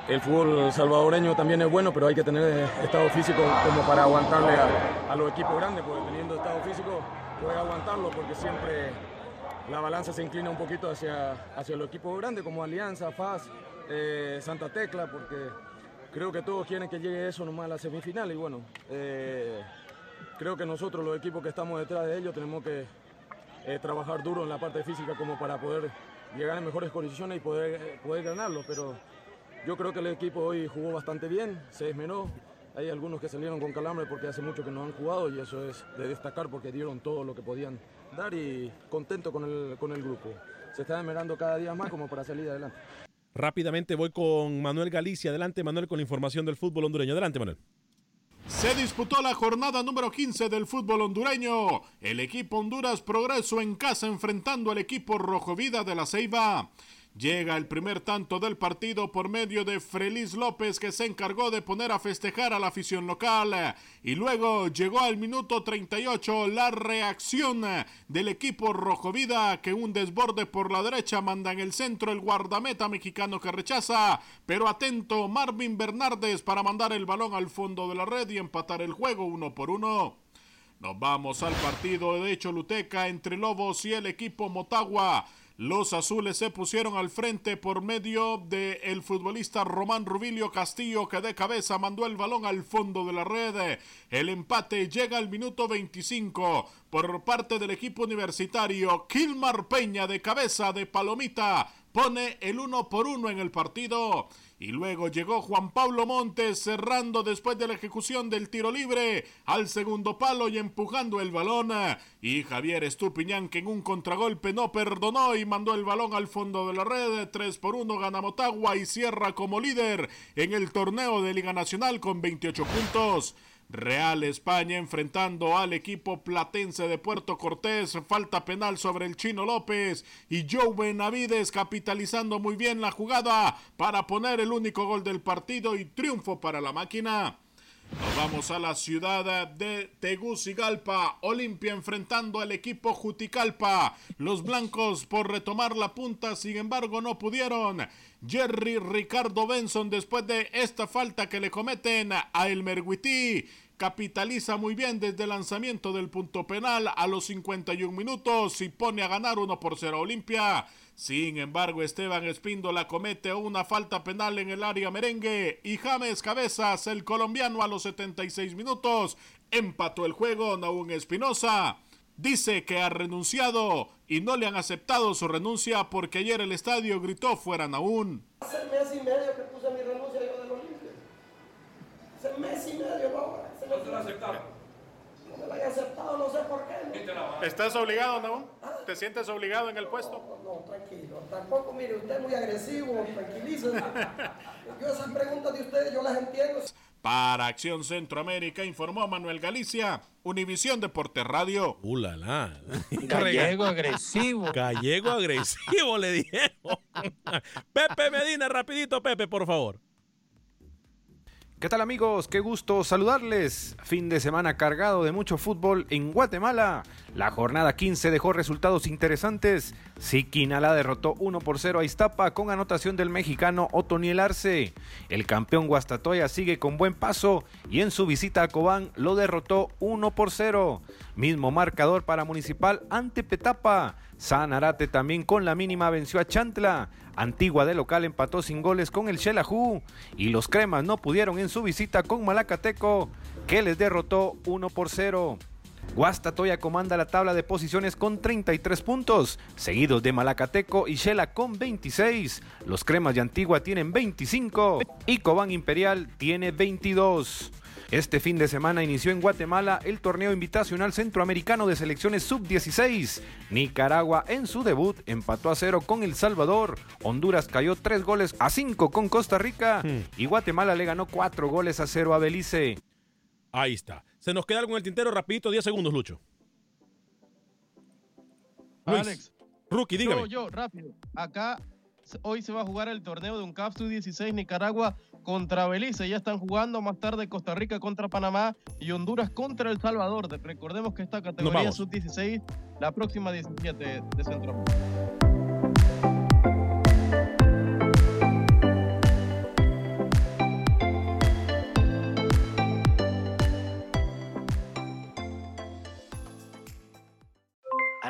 El fútbol salvadoreño también es bueno, pero hay que tener estado físico como para aguantarle a, los equipos grandes, porque teniendo estado físico puede aguantarlo porque siempre la balanza se inclina un poquito hacia, hacia los equipos grandes como Alianza, FAS, eh, Santa Tecla, porque creo que todos quieren que llegue eso nomás a la semifinal y bueno, eh, creo que nosotros los equipos que estamos detrás de ellos tenemos que eh, trabajar duro en la parte física como para poder llegar en mejores condiciones y poder, poder ganarlo. Pero yo creo que el equipo hoy jugó bastante bien, se desmenó. Hay algunos que salieron con calambre porque hace mucho que no han jugado y eso es de destacar porque dieron todo lo que podían dar y contento con el, con el grupo. Se está desmenando cada día más como para salir adelante. Rápidamente voy con Manuel Galicia. Adelante, Manuel, con la información del fútbol hondureño. Adelante, Manuel. Se disputó la jornada número 15 del fútbol hondureño. El equipo Honduras progresó en casa enfrentando al equipo Rojo Vida de la Ceiba. Llega el primer tanto del partido por medio de Frelis López que se encargó de poner a festejar a la afición local. Y luego llegó al minuto 38 la reacción del equipo Rojo Vida que un desborde por la derecha manda en el centro el guardameta mexicano que rechaza. Pero atento Marvin Bernardes para mandar el balón al fondo de la red y empatar el juego uno por uno. Nos vamos al partido de Choluteca entre Lobos y el equipo Motagua. Los azules se pusieron al frente por medio del el futbolista Román Rubilio Castillo que de cabeza mandó el balón al fondo de la red. El empate llega al minuto 25 por parte del equipo universitario. Kilmar Peña de cabeza de Palomita pone el uno por uno en el partido. Y luego llegó Juan Pablo Montes cerrando después de la ejecución del tiro libre al segundo palo y empujando el balón. Y Javier Estupiñán que en un contragolpe no perdonó y mandó el balón al fondo de la red. 3 por 1 gana Motagua y cierra como líder en el torneo de Liga Nacional con 28 puntos. Real España enfrentando al equipo platense de Puerto Cortés. Falta penal sobre el Chino López y Joe Benavides capitalizando muy bien la jugada para poner el único gol del partido y triunfo para la máquina. Nos vamos a la ciudad de Tegucigalpa. Olimpia enfrentando al equipo Juticalpa. Los blancos por retomar la punta, sin embargo, no pudieron. Jerry Ricardo Benson, después de esta falta que le cometen a El Merguití, capitaliza muy bien desde el lanzamiento del punto penal a los 51 minutos y pone a ganar 1 por 0 Olimpia. Sin embargo, Esteban Espíndola comete una falta penal en el área merengue y James Cabezas, el colombiano, a los 76 minutos empató el juego. Naún Espinosa dice que ha renunciado y no le han aceptado su renuncia porque ayer el estadio gritó fuera Naún. Hace mes y medio que puse mi renuncia yo del Olimpia. Hace mes y medio, no. ¿No te lo aceptaron? No me lo han aceptado, no sé por qué. ¿Estás obligado, Naún? ¿Te sientes obligado en el puesto? No, tranquilo. Tampoco, mire, usted es muy agresivo, tranquilícese. Yo esas preguntas de ustedes, yo las entiendo. Para Acción Centroamérica informó Manuel Galicia, Univisión Deportes Radio. ¡Uh, la, la! Gallego agresivo. Gallego agresivo, le dijeron. Pepe Medina, rapidito, Pepe, por favor. ¿Qué tal amigos? Qué gusto saludarles. Fin de semana cargado de mucho fútbol en Guatemala. La jornada 15 dejó resultados interesantes. Siquinala derrotó 1 por 0 a Iztapa con anotación del mexicano Otoniel Arce. El campeón Guastatoya sigue con buen paso y en su visita a Cobán lo derrotó 1 por 0. Mismo marcador para Municipal ante Petapa. Sanarate también con la mínima venció a Chantla. Antigua de local empató sin goles con el Xelajú. Y los cremas no pudieron en su visita con Malacateco, que les derrotó 1 por 0. Guastatoya comanda la tabla de posiciones con 33 puntos, seguidos de Malacateco y Shela con 26. Los cremas de Antigua tienen 25 y Cobán Imperial tiene 22. Este fin de semana inició en Guatemala el torneo invitacional centroamericano de selecciones sub-16. Nicaragua en su debut empató a cero con El Salvador. Honduras cayó tres goles a cinco con Costa Rica. Y Guatemala le ganó cuatro goles a cero a Belice. Ahí está. Se nos queda algo en el tintero rapidito, 10 segundos, Lucho. Luis, Alex. Rookie, dígame. Yo, yo, rápido. Acá hoy se va a jugar el torneo de un CAF 16 Nicaragua contra Belice. Ya están jugando más tarde Costa Rica contra Panamá y Honduras contra El Salvador. Recordemos que esta categoría vamos. sub-16, la próxima 17 de Centroamérica.